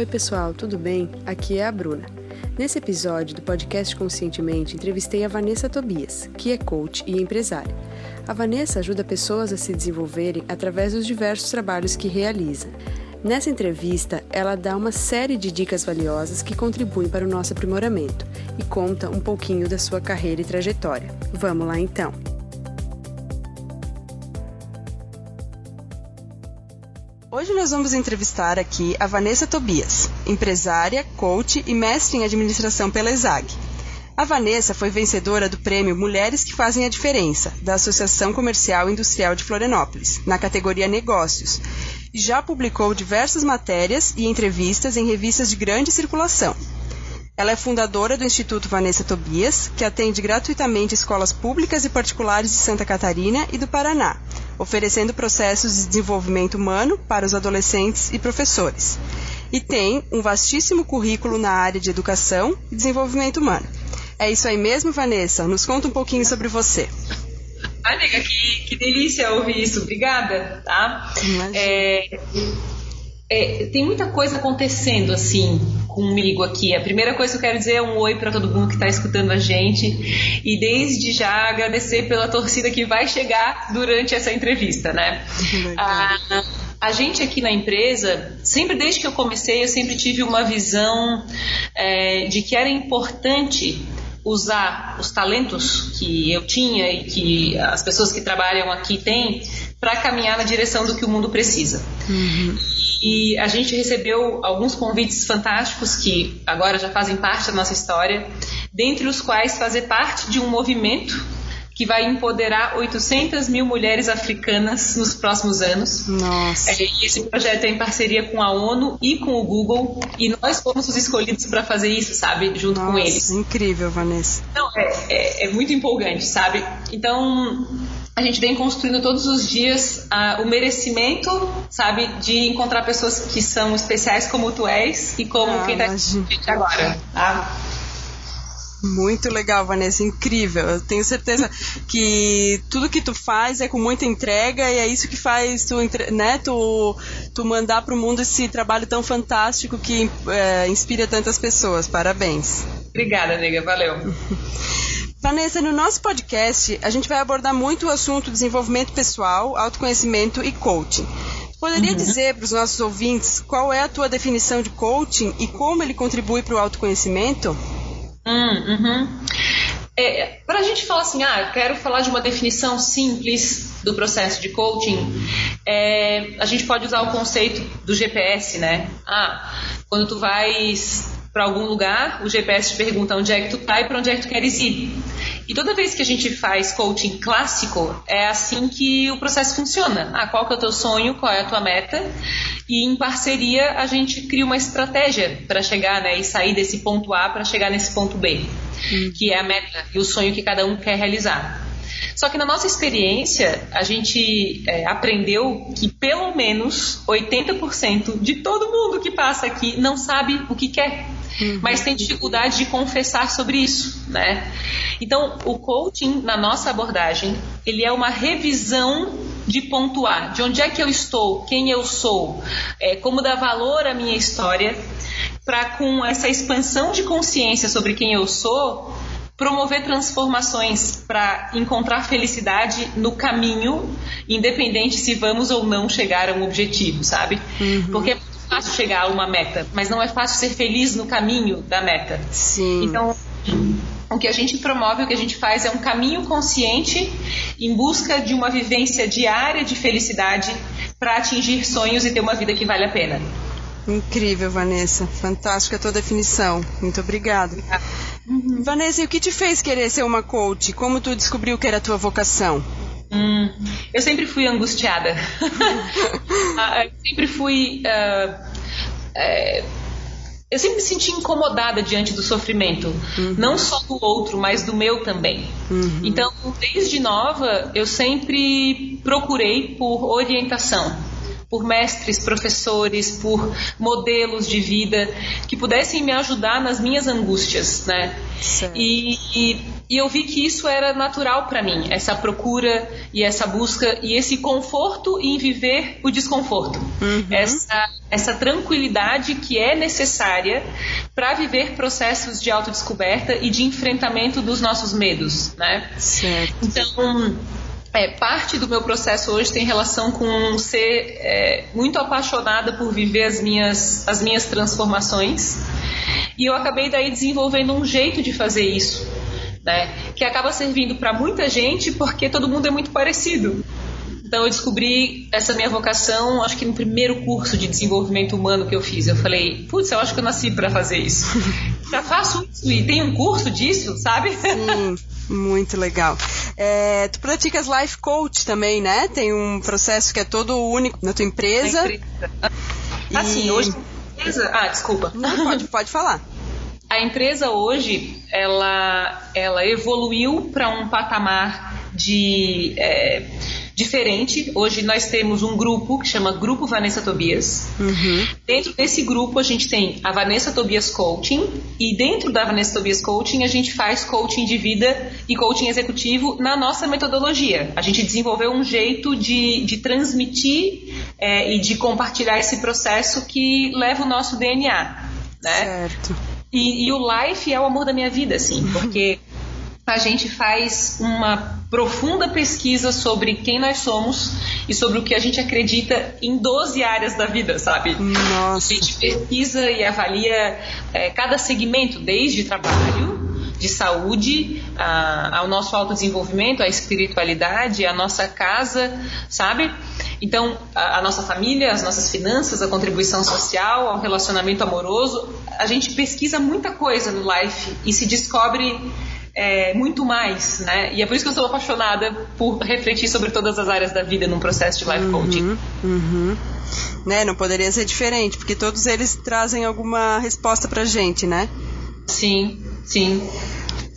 Oi, pessoal, tudo bem? Aqui é a Bruna. Nesse episódio do podcast Conscientemente, entrevistei a Vanessa Tobias, que é coach e empresária. A Vanessa ajuda pessoas a se desenvolverem através dos diversos trabalhos que realiza. Nessa entrevista, ela dá uma série de dicas valiosas que contribuem para o nosso aprimoramento e conta um pouquinho da sua carreira e trajetória. Vamos lá então! Nós vamos entrevistar aqui a Vanessa Tobias, empresária, coach e mestre em administração pela ESAG. A Vanessa foi vencedora do prêmio Mulheres que Fazem a Diferença, da Associação Comercial e Industrial de Florianópolis, na categoria Negócios, já publicou diversas matérias e entrevistas em revistas de grande circulação. Ela é fundadora do Instituto Vanessa Tobias, que atende gratuitamente escolas públicas e particulares de Santa Catarina e do Paraná, oferecendo processos de desenvolvimento humano para os adolescentes e professores. E tem um vastíssimo currículo na área de educação e desenvolvimento humano. É isso aí mesmo, Vanessa? Nos conta um pouquinho sobre você. Ai, nega, que, que delícia ouvir isso. Obrigada, tá? É, é, tem muita coisa acontecendo, assim, comigo aqui. A primeira coisa que eu quero dizer é um oi para todo mundo que está escutando a gente e desde já agradecer pela torcida que vai chegar durante essa entrevista, né? A, a gente aqui na empresa, sempre desde que eu comecei, eu sempre tive uma visão é, de que era importante usar os talentos que eu tinha e que as pessoas que trabalham aqui têm para caminhar na direção do que o mundo precisa. Uhum. E a gente recebeu alguns convites fantásticos que agora já fazem parte da nossa história, dentre os quais fazer parte de um movimento que vai empoderar 800 mil mulheres africanas nos próximos anos. Nossa. É, e esse projeto é em parceria com a ONU e com o Google, e nós fomos os escolhidos para fazer isso, sabe, junto Nossa, com eles. Incrível, Vanessa. Não, é, é, é muito empolgante, sabe? Então, a gente vem construindo todos os dias uh, o merecimento, sabe, de encontrar pessoas que são especiais como tu és e como ah, quem está agora, tá? Muito legal, Vanessa, incrível. Eu tenho certeza que tudo que tu faz é com muita entrega e é isso que faz tu, né, tu, tu mandar para o mundo esse trabalho tão fantástico que é, inspira tantas pessoas. Parabéns. Obrigada, nega. Valeu. Vanessa, no nosso podcast, a gente vai abordar muito o assunto desenvolvimento pessoal, autoconhecimento e coaching. Poderia uhum. dizer para os nossos ouvintes qual é a tua definição de coaching e como ele contribui para o autoconhecimento? Hum, uhum. É, para a gente falar assim, ah, quero falar de uma definição simples do processo de coaching, é, a gente pode usar o conceito do GPS, né? Ah, quando tu vais para algum lugar, o GPS te pergunta onde é que tu tá e para onde é que tu queres ir. E toda vez que a gente faz coaching clássico, é assim que o processo funciona. Ah, qual que é o teu sonho, qual é a tua meta? E em parceria a gente cria uma estratégia para chegar, né, e sair desse ponto A para chegar nesse ponto B, hum. que é a meta e o sonho que cada um quer realizar. Só que na nossa experiência, a gente é, aprendeu que pelo menos 80% de todo mundo que passa aqui não sabe o que quer. Uhum. Mas tem dificuldade de confessar sobre isso, né? Então, o coaching, na nossa abordagem, ele é uma revisão de pontuar de onde é que eu estou, quem eu sou, é, como dar valor à minha história, para com essa expansão de consciência sobre quem eu sou, promover transformações para encontrar felicidade no caminho, independente se vamos ou não chegar a um objetivo, sabe? Uhum. Porque fácil chegar a uma meta, mas não é fácil ser feliz no caminho da meta. Sim. Então, o que a gente promove, o que a gente faz é um caminho consciente em busca de uma vivência diária de felicidade para atingir sonhos e ter uma vida que vale a pena. Incrível, Vanessa. Fantástica a tua definição. Muito obrigada. Uhum. Vanessa, e o que te fez querer ser uma coach? Como tu descobriu que era a tua vocação? Hum, eu sempre fui angustiada. Ah, eu sempre fui. Uh, é, eu sempre me senti incomodada diante do sofrimento, uhum. não só do outro, mas do meu também. Uhum. Então, desde nova, eu sempre procurei por orientação, por mestres, professores, por modelos de vida que pudessem me ajudar nas minhas angústias, né? E, e E eu vi que isso era natural para mim, essa procura e essa busca e esse conforto em viver o desconforto. Uhum. Essa, essa tranquilidade que é necessária para viver processos de autodescoberta e de enfrentamento dos nossos medos, né? Certo. Então, é, parte do meu processo hoje tem relação com ser é, muito apaixonada por viver as minhas, as minhas transformações. E eu acabei daí desenvolvendo um jeito de fazer isso, né? Que acaba servindo para muita gente porque todo mundo é muito parecido. Então eu descobri essa minha vocação, acho que no primeiro curso de desenvolvimento humano que eu fiz. Eu falei, putz, eu acho que eu nasci para fazer isso. Já faço isso e tem um curso disso, sabe? Sim. Muito legal. É, tu praticas life coach também, né? Tem um processo que é todo único na tua empresa. empresa. Assim, e... hoje. Ah, desculpa. Não, pode, pode falar. A empresa hoje, ela, ela evoluiu para um patamar de. É, diferente. Hoje nós temos um grupo que chama Grupo Vanessa Tobias. Uhum. Dentro desse grupo a gente tem a Vanessa Tobias Coaching e dentro da Vanessa Tobias Coaching a gente faz coaching de vida e coaching executivo na nossa metodologia. A gente desenvolveu um jeito de, de transmitir é, e de compartilhar esse processo que leva o nosso DNA. Né? Certo. E, e, o life é o amor da minha vida, assim, porque a gente faz uma profunda pesquisa sobre quem nós somos e sobre o que a gente acredita em 12 áreas da vida, sabe? Nossa. A gente pesquisa e avalia é, cada segmento, desde trabalho, de saúde, a, ao nosso autodesenvolvimento, à espiritualidade, à nossa casa, sabe? Então, a, a, nossa família, as nossas finanças, a contribuição social, ao relacionamento amoroso, a gente pesquisa muita coisa no Life e se descobre é, muito mais, né? E é por isso que eu sou apaixonada por refletir sobre todas as áreas da vida num processo de life coaching. Uhum, uhum. Né? Não poderia ser diferente, porque todos eles trazem alguma resposta pra gente, né? Sim, sim.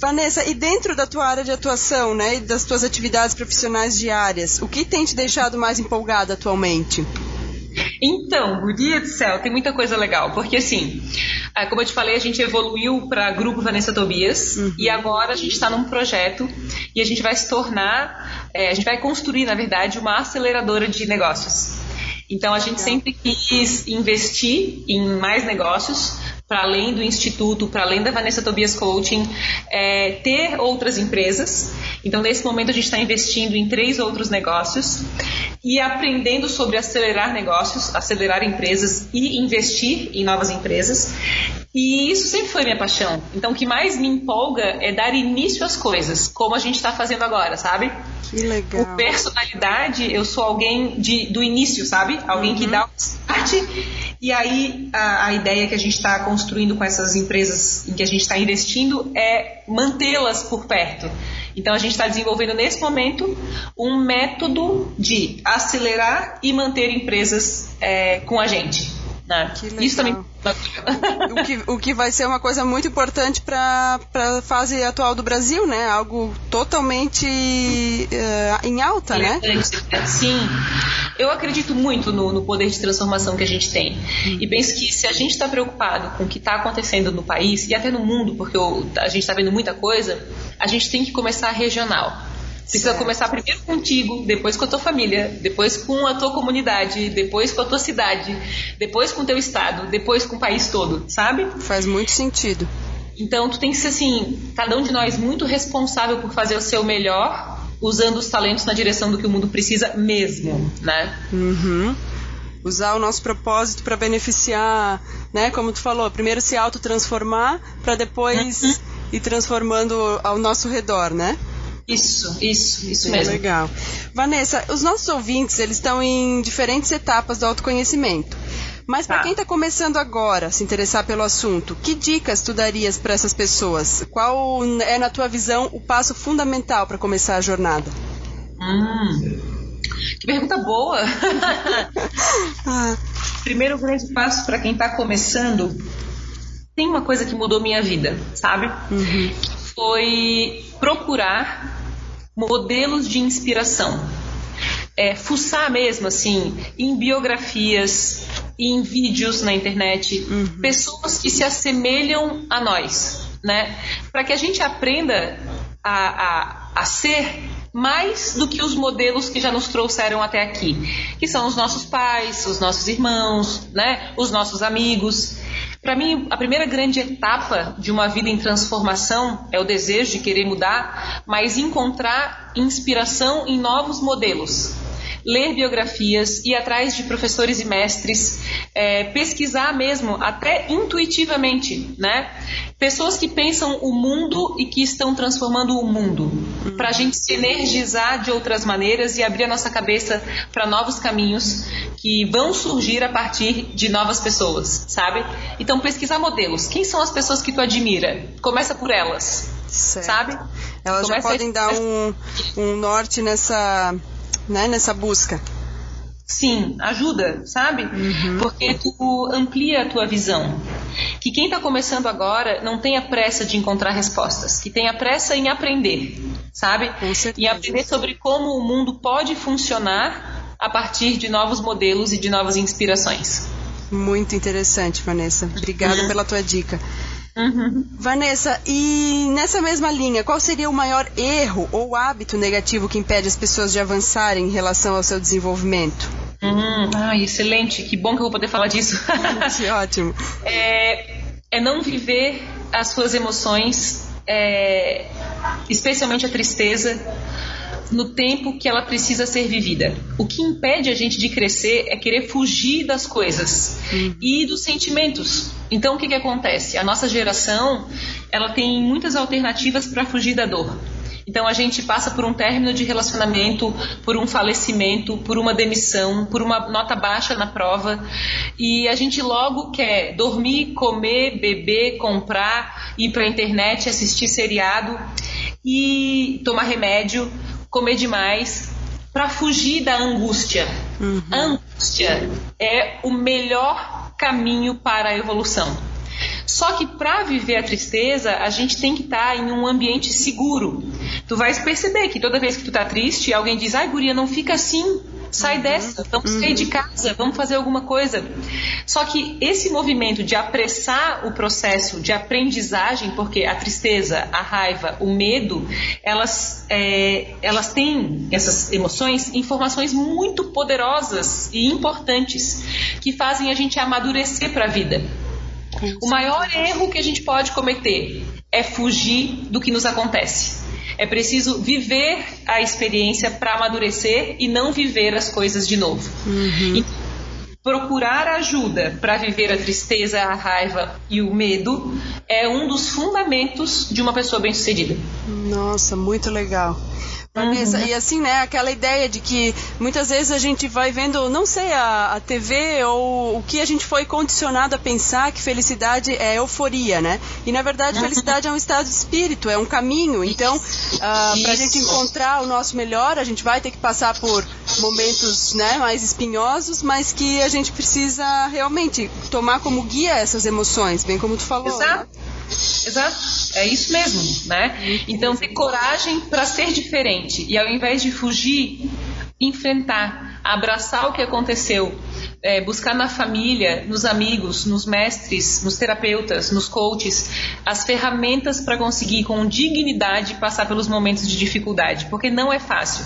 Vanessa, e dentro da tua área de atuação, né, e das tuas atividades profissionais diárias, o que tem te deixado mais empolgada atualmente? Então, guria do céu, tem muita coisa legal, porque assim, ah, como eu te falei, a gente evoluiu para Grupo Vanessa Tobias uhum. e agora a gente está num projeto e a gente vai se tornar, é, a gente vai construir, na verdade, uma aceleradora de negócios. Então a gente sempre quis investir em mais negócios, para além do instituto, para além da Vanessa Tobias Coaching, é, ter outras empresas. Então, nesse momento, a gente está investindo em três outros negócios e aprendendo sobre acelerar negócios, acelerar empresas e investir em novas empresas. E isso sempre foi minha paixão. Então, o que mais me empolga é dar início às coisas, como a gente está fazendo agora, sabe? Que legal. Por personalidade, eu sou alguém de, do início, sabe? Alguém uhum. que dá o start. E aí, a, a ideia que a gente está construindo com essas empresas em que a gente está investindo é mantê-las por perto. Então, a gente está desenvolvendo nesse momento um método de acelerar e manter empresas é, com a gente. Né? Isso também. o, que, o que vai ser uma coisa muito importante para a fase atual do Brasil, né? Algo totalmente uh, em alta, né? Sim. Eu acredito muito no, no, poder de transformação que a gente tem. E penso que se a gente está preocupado com o que está acontecendo no país e até no mundo, porque eu, a gente está vendo muita coisa, a gente tem que começar regional. Precisa certo. começar primeiro contigo, depois com a tua família, depois com a tua comunidade, depois com a tua cidade, depois com o teu estado, depois com o país todo, sabe? Faz muito sentido. Então tu tem que ser assim, cada um de nós muito responsável por fazer o seu melhor, usando os talentos na direção do que o mundo precisa mesmo, né? Uhum usar o nosso propósito para beneficiar, né? Como tu falou, primeiro se autotransformar para depois uhum. ir transformando ao nosso redor, né? Isso, isso, isso mesmo. Legal. Vanessa, os nossos ouvintes, eles estão em diferentes etapas do autoconhecimento. Mas para tá. quem está começando agora a se interessar pelo assunto, que dicas tu darias para essas pessoas? Qual é, na tua visão, o passo fundamental para começar a jornada? Hum, que pergunta boa! ah. Primeiro grande passo para quem está começando, tem uma coisa que mudou minha vida, sabe? Uhum. Foi procurar modelos de inspiração. É, fuçar mesmo, assim, em biografias, em vídeos na internet, uhum. pessoas que se assemelham a nós, né? Para que a gente aprenda a, a, a ser mais do que os modelos que já nos trouxeram até aqui, que são os nossos pais, os nossos irmãos, né, os nossos amigos. Para mim, a primeira grande etapa de uma vida em transformação é o desejo de querer mudar, mas encontrar inspiração em novos modelos ler biografias, ir atrás de professores e mestres, é, pesquisar mesmo, até intuitivamente, né? Pessoas que pensam o mundo e que estão transformando o mundo, para a gente se energizar de outras maneiras e abrir a nossa cabeça para novos caminhos que vão surgir a partir de novas pessoas, sabe? Então, pesquisar modelos. Quem são as pessoas que tu admira? Começa por elas, certo. sabe? Elas Começa já podem a... dar um, um norte nessa né, nessa busca. Sim, ajuda, sabe? Uhum. Porque tu amplia a tua visão. Que quem está começando agora não tenha pressa de encontrar respostas, que tenha pressa em aprender, sabe? E aprender sobre como o mundo pode funcionar a partir de novos modelos e de novas inspirações. Muito interessante, Vanessa. Obrigada uhum. pela tua dica. Uhum. Vanessa, e nessa mesma linha, qual seria o maior erro ou hábito negativo que impede as pessoas de avançarem em relação ao seu desenvolvimento? Uhum. Ah, excelente, que bom que eu vou poder falar disso. ótimo. É, é não viver as suas emoções, é, especialmente a tristeza, no tempo que ela precisa ser vivida. O que impede a gente de crescer é querer fugir das coisas uhum. e dos sentimentos. Então, o que, que acontece? A nossa geração ela tem muitas alternativas para fugir da dor. Então a gente passa por um término de relacionamento, por um falecimento, por uma demissão, por uma nota baixa na prova e a gente logo quer dormir, comer, beber, comprar, ir para a internet, assistir seriado e tomar remédio comer demais, para fugir da angústia. Uhum. A angústia é o melhor caminho para a evolução. Só que para viver a tristeza, a gente tem que estar tá em um ambiente seguro. Tu vais perceber que toda vez que tu tá triste, alguém diz: "Ai, guria, não fica assim". Sai uhum. dessa, vamos uhum. sair de casa, vamos fazer alguma coisa. Só que esse movimento de apressar o processo de aprendizagem, porque a tristeza, a raiva, o medo, elas, é, elas têm, essas emoções, informações muito poderosas e importantes que fazem a gente amadurecer para a vida. O maior erro que a gente pode cometer é fugir do que nos acontece. É preciso viver a experiência para amadurecer e não viver as coisas de novo. Uhum. E procurar ajuda para viver a tristeza, a raiva e o medo é um dos fundamentos de uma pessoa bem-sucedida. Nossa, muito legal. Vanessa, uhum. e assim, né, aquela ideia de que muitas vezes a gente vai vendo, não sei, a, a TV ou o que a gente foi condicionado a pensar que felicidade é euforia, né? E na verdade, uhum. felicidade é um estado de espírito, é um caminho. Então, uh, ah, para a gente encontrar o nosso melhor, a gente vai ter que passar por momentos né, mais espinhosos, mas que a gente precisa realmente tomar como guia essas emoções, bem como tu falou. Exato. Né? Exato, é isso mesmo, né? Então ter coragem para ser diferente e ao invés de fugir, enfrentar, abraçar o que aconteceu, é, buscar na família, nos amigos, nos mestres, nos terapeutas, nos coaches, as ferramentas para conseguir com dignidade passar pelos momentos de dificuldade, porque não é fácil.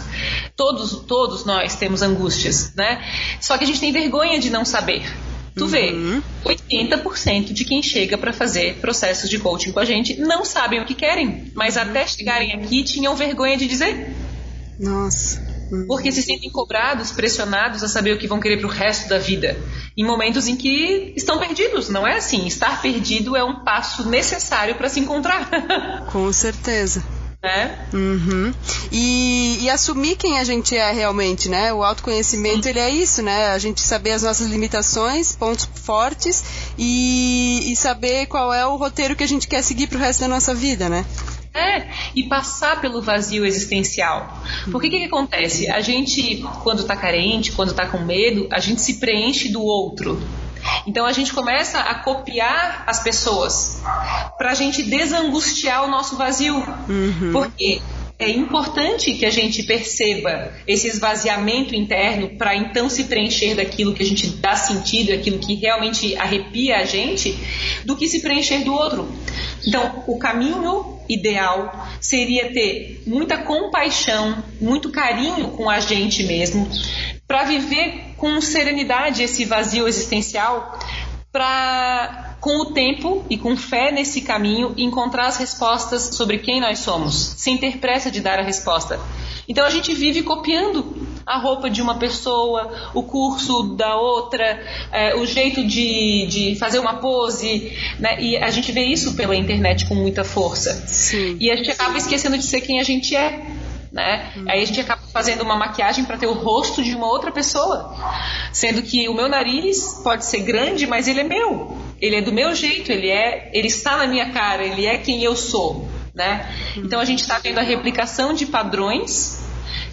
Todos, todos nós temos angústias, né? Só que a gente tem vergonha de não saber. Tu uhum. vê, 80% de quem chega para fazer processos de coaching com a gente não sabem o que querem, mas uhum. até chegarem aqui tinham vergonha de dizer. Nossa. Uhum. Porque se sentem cobrados, pressionados a saber o que vão querer para o resto da vida, em momentos em que estão perdidos. Não é assim. Estar perdido é um passo necessário para se encontrar. Com certeza né? Uhum. E, e, assumir quem a gente é realmente, né? O autoconhecimento, Sim. ele é isso, né? A gente saber as nossas limitações, pontos fortes e, e saber qual é o roteiro que a gente quer seguir pro resto da nossa vida, né? É, e passar pelo vazio existencial. Porque o que, que, acontece? A gente, quando está carente, quando está com medo, a gente se preenche do outro. Então a gente começa a copiar as pessoas para a gente desangustiar o nosso vazio. Uhum. Porque é importante que a gente perceba esse esvaziamento interno para então se preencher daquilo que a gente dá sentido, aquilo que realmente arrepia a gente, do que se preencher do outro. Então, o caminho ideal seria ter muita compaixão, muito carinho com a gente mesmo, para viver com serenidade esse vazio existencial, para com o tempo e com fé nesse caminho encontrar as respostas sobre quem nós somos, sem ter pressa de dar a resposta. Então a gente vive copiando a roupa de uma pessoa, o curso da outra, é, o jeito de, de fazer uma pose, né? E a gente vê isso pela internet com muita força. Sim. E a gente acaba esquecendo de ser quem a gente é. Né? Hum. Aí a gente acaba fazendo uma maquiagem para ter o rosto de uma outra pessoa, sendo que o meu nariz pode ser grande, mas ele é meu, ele é do meu jeito, ele é, ele está na minha cara, ele é quem eu sou, né? Hum. Então a gente está vendo a replicação de padrões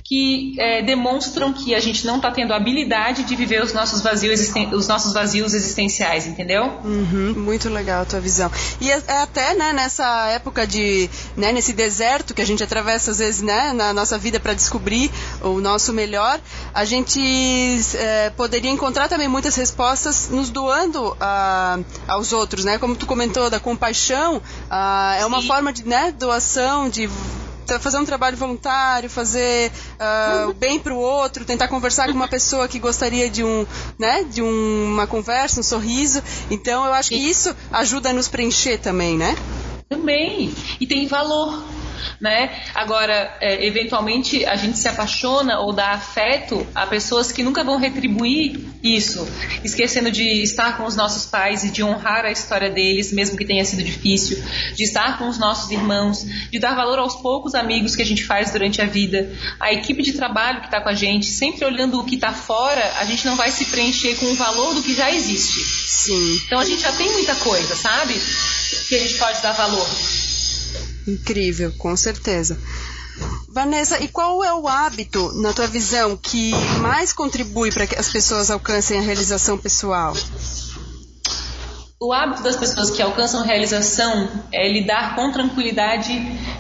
que é, demonstram que a gente não está tendo a habilidade de viver os nossos vazios, os nossos vazios existenciais, entendeu? Uhum, muito legal a tua visão. E é, é até né, nessa época de, né, nesse deserto que a gente atravessa às vezes né, na nossa vida para descobrir o nosso melhor, a gente é, poderia encontrar também muitas respostas nos doando a, aos outros, né? Como tu comentou da compaixão, a, é uma Sim. forma de né, doação, de fazer um trabalho voluntário, fazer uh, o bem para o outro, tentar conversar com uma pessoa que gostaria de um, né, de um, uma conversa, um sorriso. Então eu acho que isso ajuda a nos preencher também, né? Também. E tem valor né? Agora, é, eventualmente a gente se apaixona ou dá afeto a pessoas que nunca vão retribuir isso, esquecendo de estar com os nossos pais e de honrar a história deles, mesmo que tenha sido difícil, de estar com os nossos irmãos, de dar valor aos poucos amigos que a gente faz durante a vida, a equipe de trabalho que está com a gente, sempre olhando o que está fora, a gente não vai se preencher com o valor do que já existe. Sim. Então a gente já tem muita coisa, sabe? Que a gente pode dar valor. Incrível, com certeza. Vanessa, e qual é o hábito, na tua visão, que mais contribui para que as pessoas alcancem a realização pessoal? O hábito das pessoas que alcançam realização é lidar com tranquilidade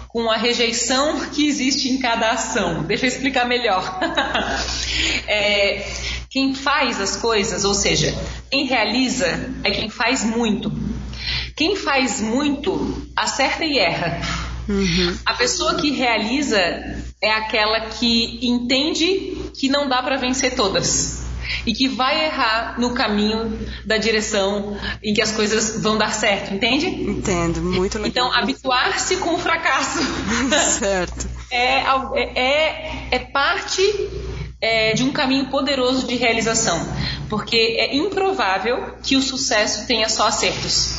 com a rejeição que existe em cada ação. Deixa eu explicar melhor. é, quem faz as coisas, ou seja, quem realiza, é quem faz muito. Quem faz muito acerta e erra. Uhum. A pessoa que realiza é aquela que entende que não dá para vencer todas e que vai errar no caminho da direção em que as coisas vão dar certo, entende? Entendo, muito legal. Então, habituar-se com o fracasso. certo. É, é, é parte é, de um caminho poderoso de realização, porque é improvável que o sucesso tenha só acertos.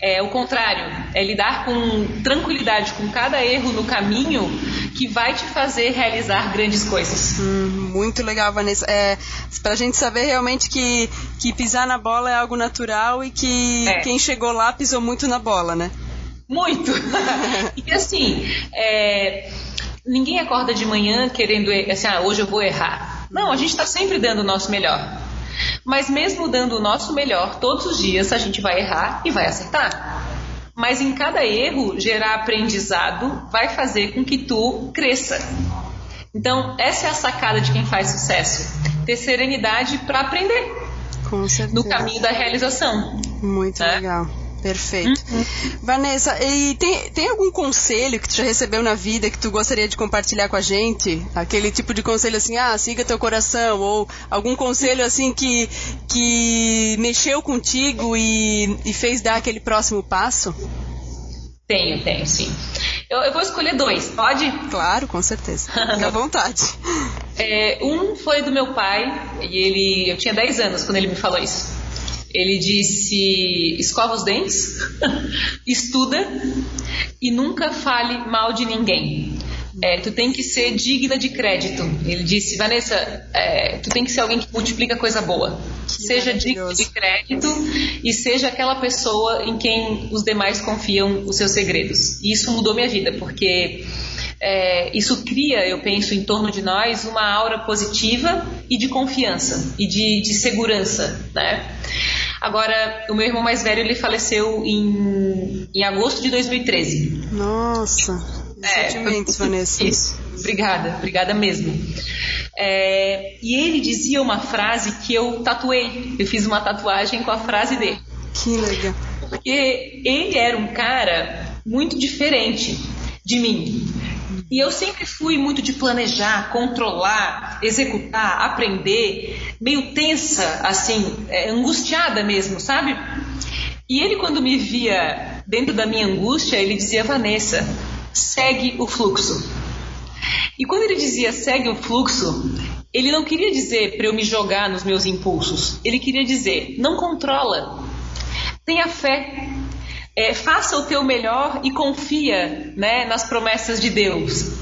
É o contrário, é lidar com tranquilidade com cada erro no caminho que vai te fazer realizar grandes coisas. Hum, muito legal, Vanessa. É, pra gente saber realmente que, que pisar na bola é algo natural e que é. quem chegou lá pisou muito na bola, né? Muito! e assim, é, ninguém acorda de manhã querendo, assim, ah, hoje eu vou errar. Não, a gente está sempre dando o nosso melhor. Mas mesmo dando o nosso melhor todos os dias, a gente vai errar e vai acertar. Mas em cada erro, gerar aprendizado vai fazer com que tu cresça. Então, essa é a sacada de quem faz sucesso: ter serenidade para aprender. No caminho da realização. Muito né? legal. Perfeito. Uhum. Vanessa, e tem, tem algum conselho que tu já recebeu na vida que tu gostaria de compartilhar com a gente? Aquele tipo de conselho assim, ah, siga teu coração, ou algum conselho assim que, que mexeu contigo e, e fez dar aquele próximo passo? Tenho, tenho, sim. Eu, eu vou escolher dois, pode? Claro, com certeza. Fique à vontade. É, um foi do meu pai, e ele. Eu tinha 10 anos quando ele me falou isso. Ele disse: escova os dentes, estuda e nunca fale mal de ninguém. É, tu tem que ser digna de crédito. Ele disse, Vanessa, é, tu tem que ser alguém que multiplica coisa boa. Que seja digno de crédito e seja aquela pessoa em quem os demais confiam os seus segredos. E isso mudou minha vida, porque é, isso cria, eu penso, em torno de nós uma aura positiva e de confiança e de, de segurança, né? Agora, o meu irmão mais velho, ele faleceu em, em agosto de 2013. Nossa, é, sentimentos, Vanessa. Isso, obrigada, obrigada mesmo. É, e ele dizia uma frase que eu tatuei. Eu fiz uma tatuagem com a frase dele. Que legal. Porque ele era um cara muito diferente de mim. E eu sempre fui muito de planejar, controlar, executar, aprender, meio tensa, assim, é, angustiada mesmo, sabe? E ele, quando me via dentro da minha angústia, ele dizia: Vanessa, segue o fluxo. E quando ele dizia segue o fluxo, ele não queria dizer para eu me jogar nos meus impulsos. Ele queria dizer: não controla, tenha fé, é, faça o teu melhor e confia né, nas promessas de Deus.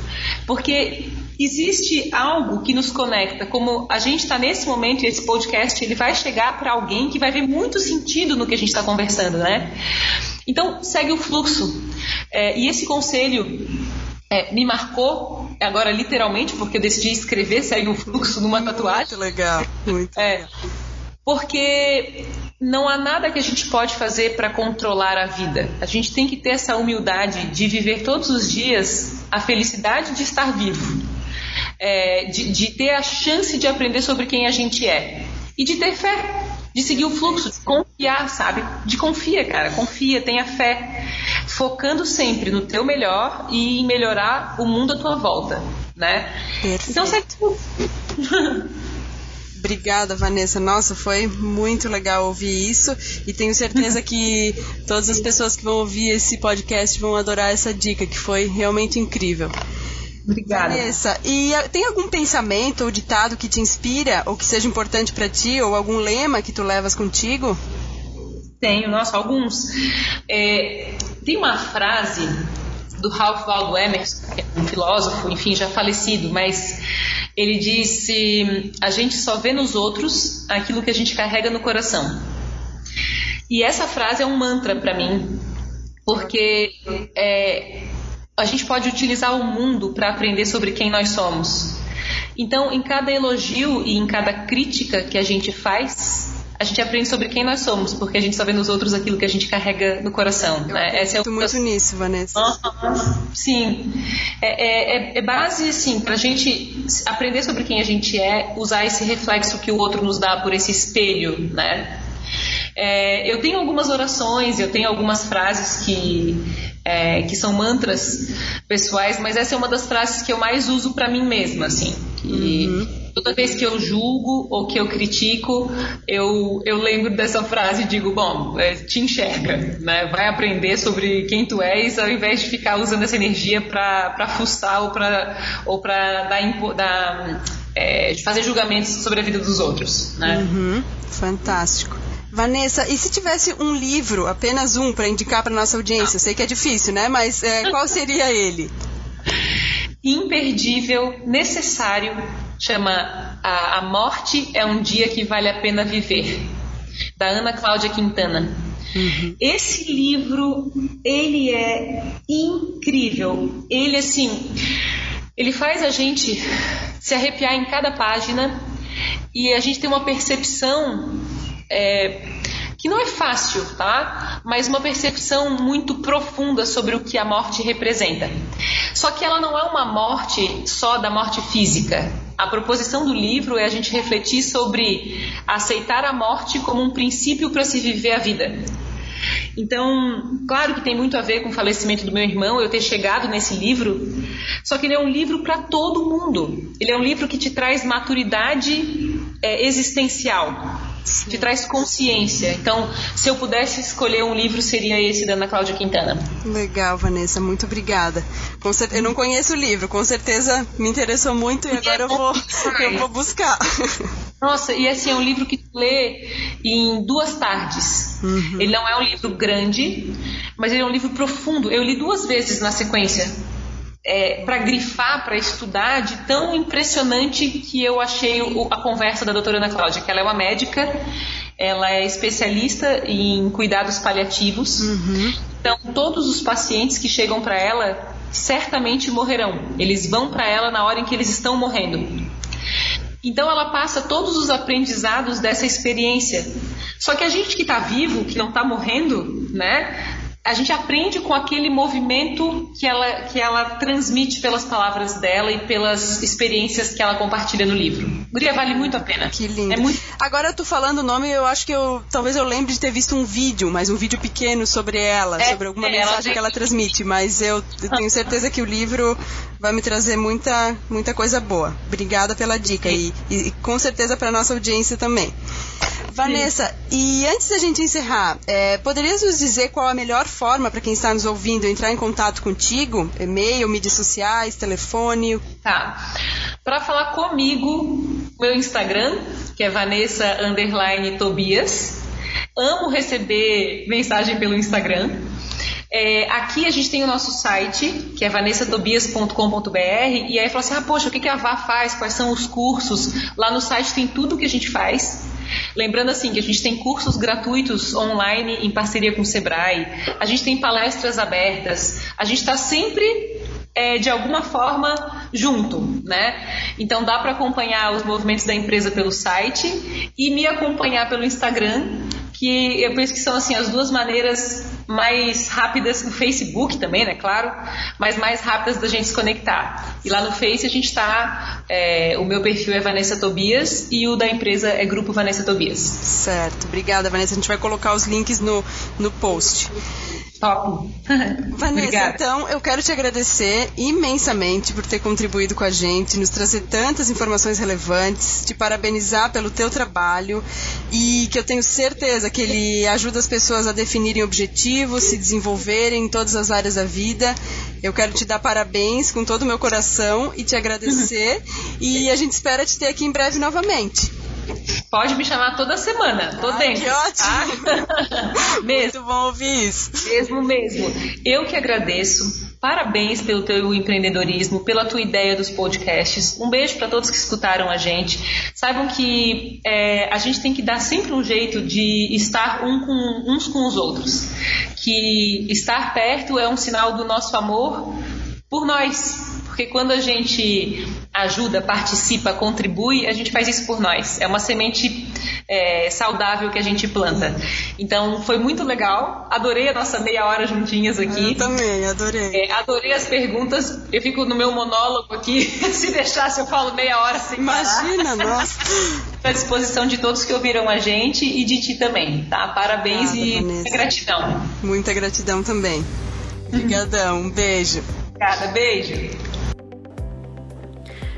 Porque existe algo que nos conecta, como a gente está nesse momento, esse podcast ele vai chegar para alguém que vai ver muito sentido no que a gente está conversando, né? Então segue o fluxo. É, e esse conselho é, me marcou, agora literalmente, porque eu decidi escrever segue o fluxo numa tatuagem. Muito legal, muito é, legal. Porque não há nada que a gente pode fazer para controlar a vida. A gente tem que ter essa humildade de viver todos os dias a felicidade de estar vivo, é, de, de ter a chance de aprender sobre quem a gente é e de ter fé, de seguir o fluxo, de confiar, sabe? De confia, cara, confia, tenha fé, focando sempre no teu melhor e em melhorar o mundo à tua volta, né? Perfeito. Então, certo. Obrigada, Vanessa. Nossa, foi muito legal ouvir isso e tenho certeza que todas as pessoas que vão ouvir esse podcast vão adorar essa dica, que foi realmente incrível. Obrigada. Vanessa, e uh, tem algum pensamento ou ditado que te inspira ou que seja importante para ti ou algum lema que tu levas contigo? Tenho, nossa, alguns. É, tem uma frase do Ralph Waldo Emerson, é um filósofo, enfim, já falecido, mas ele disse: a gente só vê nos outros aquilo que a gente carrega no coração. E essa frase é um mantra para mim, porque é, a gente pode utilizar o mundo para aprender sobre quem nós somos. Então, em cada elogio e em cada crítica que a gente faz, a gente aprende sobre quem nós somos, porque a gente só vê nos outros aquilo que a gente carrega no coração. Eu né? Essa é o... muito nisso, Vanessa. Uhum. Sim. É, é, é base, assim, para a gente aprender sobre quem a gente é, usar esse reflexo que o outro nos dá por esse espelho, né? É, eu tenho algumas orações, eu tenho algumas frases que, é, que são mantras pessoais, mas essa é uma das frases que eu mais uso para mim mesma, assim. E uhum. Toda vez que eu julgo ou que eu critico, eu, eu lembro dessa frase e digo, bom, é, te enxerga, né? Vai aprender sobre quem tu és, ao invés de ficar usando essa energia para frustrar ou para ou dar, dar é, fazer julgamentos sobre a vida dos outros, né? Uhum. Fantástico. Vanessa, e se tivesse um livro, apenas um, para indicar para nossa audiência? Eu sei que é difícil, né? Mas é, qual seria ele? Imperdível, necessário, chama a, a Morte é um Dia que Vale a Pena Viver, da Ana Cláudia Quintana. Uhum. Esse livro, ele é incrível. Ele, assim, ele faz a gente se arrepiar em cada página e a gente tem uma percepção é, que não é fácil, tá? Mas uma percepção muito profunda sobre o que a morte representa. Só que ela não é uma morte só da morte física. A proposição do livro é a gente refletir sobre aceitar a morte como um princípio para se viver a vida. Então, claro que tem muito a ver com o falecimento do meu irmão, eu ter chegado nesse livro, só que ele é um livro para todo mundo. Ele é um livro que te traz maturidade é, existencial te traz consciência. Então, se eu pudesse escolher um livro, seria esse da Ana Cláudia Quintana. Legal, Vanessa, muito obrigada. Eu não conheço o livro, com certeza me interessou muito e agora eu vou, eu vou buscar. Nossa, e assim, é um livro que tu lê em duas tardes. Uhum. Ele não é um livro grande, mas ele é um livro profundo. Eu li duas vezes na sequência é, para grifar, para estudar, de tão impressionante que eu achei o, a conversa da doutora Ana Cláudia, que ela é uma médica, ela é especialista em cuidados paliativos. Uhum. Então, todos os pacientes que chegam para ela certamente morrerão. Eles vão para ela na hora em que eles estão morrendo. Então ela passa todos os aprendizados dessa experiência. Só que a gente que está vivo, que não está morrendo, né? A gente aprende com aquele movimento que ela, que ela transmite pelas palavras dela e pelas experiências que ela compartilha no livro. Guria vale muito a pena. Que lindo. É muito... Agora, tu falando o nome, eu acho que eu talvez eu lembre de ter visto um vídeo, mas um vídeo pequeno sobre ela, é, sobre alguma é, mensagem ela que ela transmite, mas eu, eu tenho certeza que o livro vai me trazer muita, muita coisa boa. Obrigada pela dica e, e, e com certeza para nossa audiência também. Vanessa, e antes da gente encerrar, é, poderias nos dizer qual a melhor forma para quem está nos ouvindo entrar em contato contigo? E-mail, mídias sociais, telefone? Tá. Para falar comigo, meu Instagram, que é Vanessa Tobias. Amo receber mensagem pelo Instagram. É, aqui a gente tem o nosso site, que é vanessatobias.com.br, e aí fala assim: ah, poxa, o que, que a VA faz? Quais são os cursos? Lá no site tem tudo o que a gente faz. Lembrando assim que a gente tem cursos gratuitos online em parceria com o Sebrae, a gente tem palestras abertas, a gente está sempre é, de alguma forma junto, né? Então dá para acompanhar os movimentos da empresa pelo site e me acompanhar pelo Instagram, que eu penso que são assim as duas maneiras mais rápidas, no Facebook também, né, claro, mas mais rápidas da gente se conectar. E lá no Face a gente está, é, o meu perfil é Vanessa Tobias e o da empresa é Grupo Vanessa Tobias. Certo, obrigada Vanessa, a gente vai colocar os links no, no post. Top. Vanessa, então eu quero te agradecer imensamente por ter contribuído com a gente, nos trazer tantas informações relevantes, te parabenizar pelo teu trabalho e que eu tenho certeza que ele ajuda as pessoas a definirem objetivos, se desenvolverem em todas as áreas da vida. Eu quero te dar parabéns com todo o meu coração e te agradecer e a gente espera te ter aqui em breve novamente. Pode me chamar toda semana, tô Ai, dentro. Que ótimo! Ah? mesmo. Muito bom ouvir isso. Mesmo, mesmo. Eu que agradeço. Parabéns pelo teu empreendedorismo, pela tua ideia dos podcasts. Um beijo para todos que escutaram a gente. Saibam que é, a gente tem que dar sempre um jeito de estar um com, uns com os outros. Que estar perto é um sinal do nosso amor por nós, porque quando a gente ajuda, participa, contribui, a gente faz isso por nós. É uma semente é, saudável que a gente planta. Então foi muito legal. Adorei a nossa meia hora juntinhas aqui. Eu também, adorei. É, adorei as perguntas. Eu fico no meu monólogo aqui. Se deixasse, eu falo meia hora sem Imagina, parar. nossa. à disposição de todos que ouviram a gente e de ti também, tá? Parabéns e muita gratidão. Muita gratidão também. Obrigadão, um beijo. Obrigada, beijo.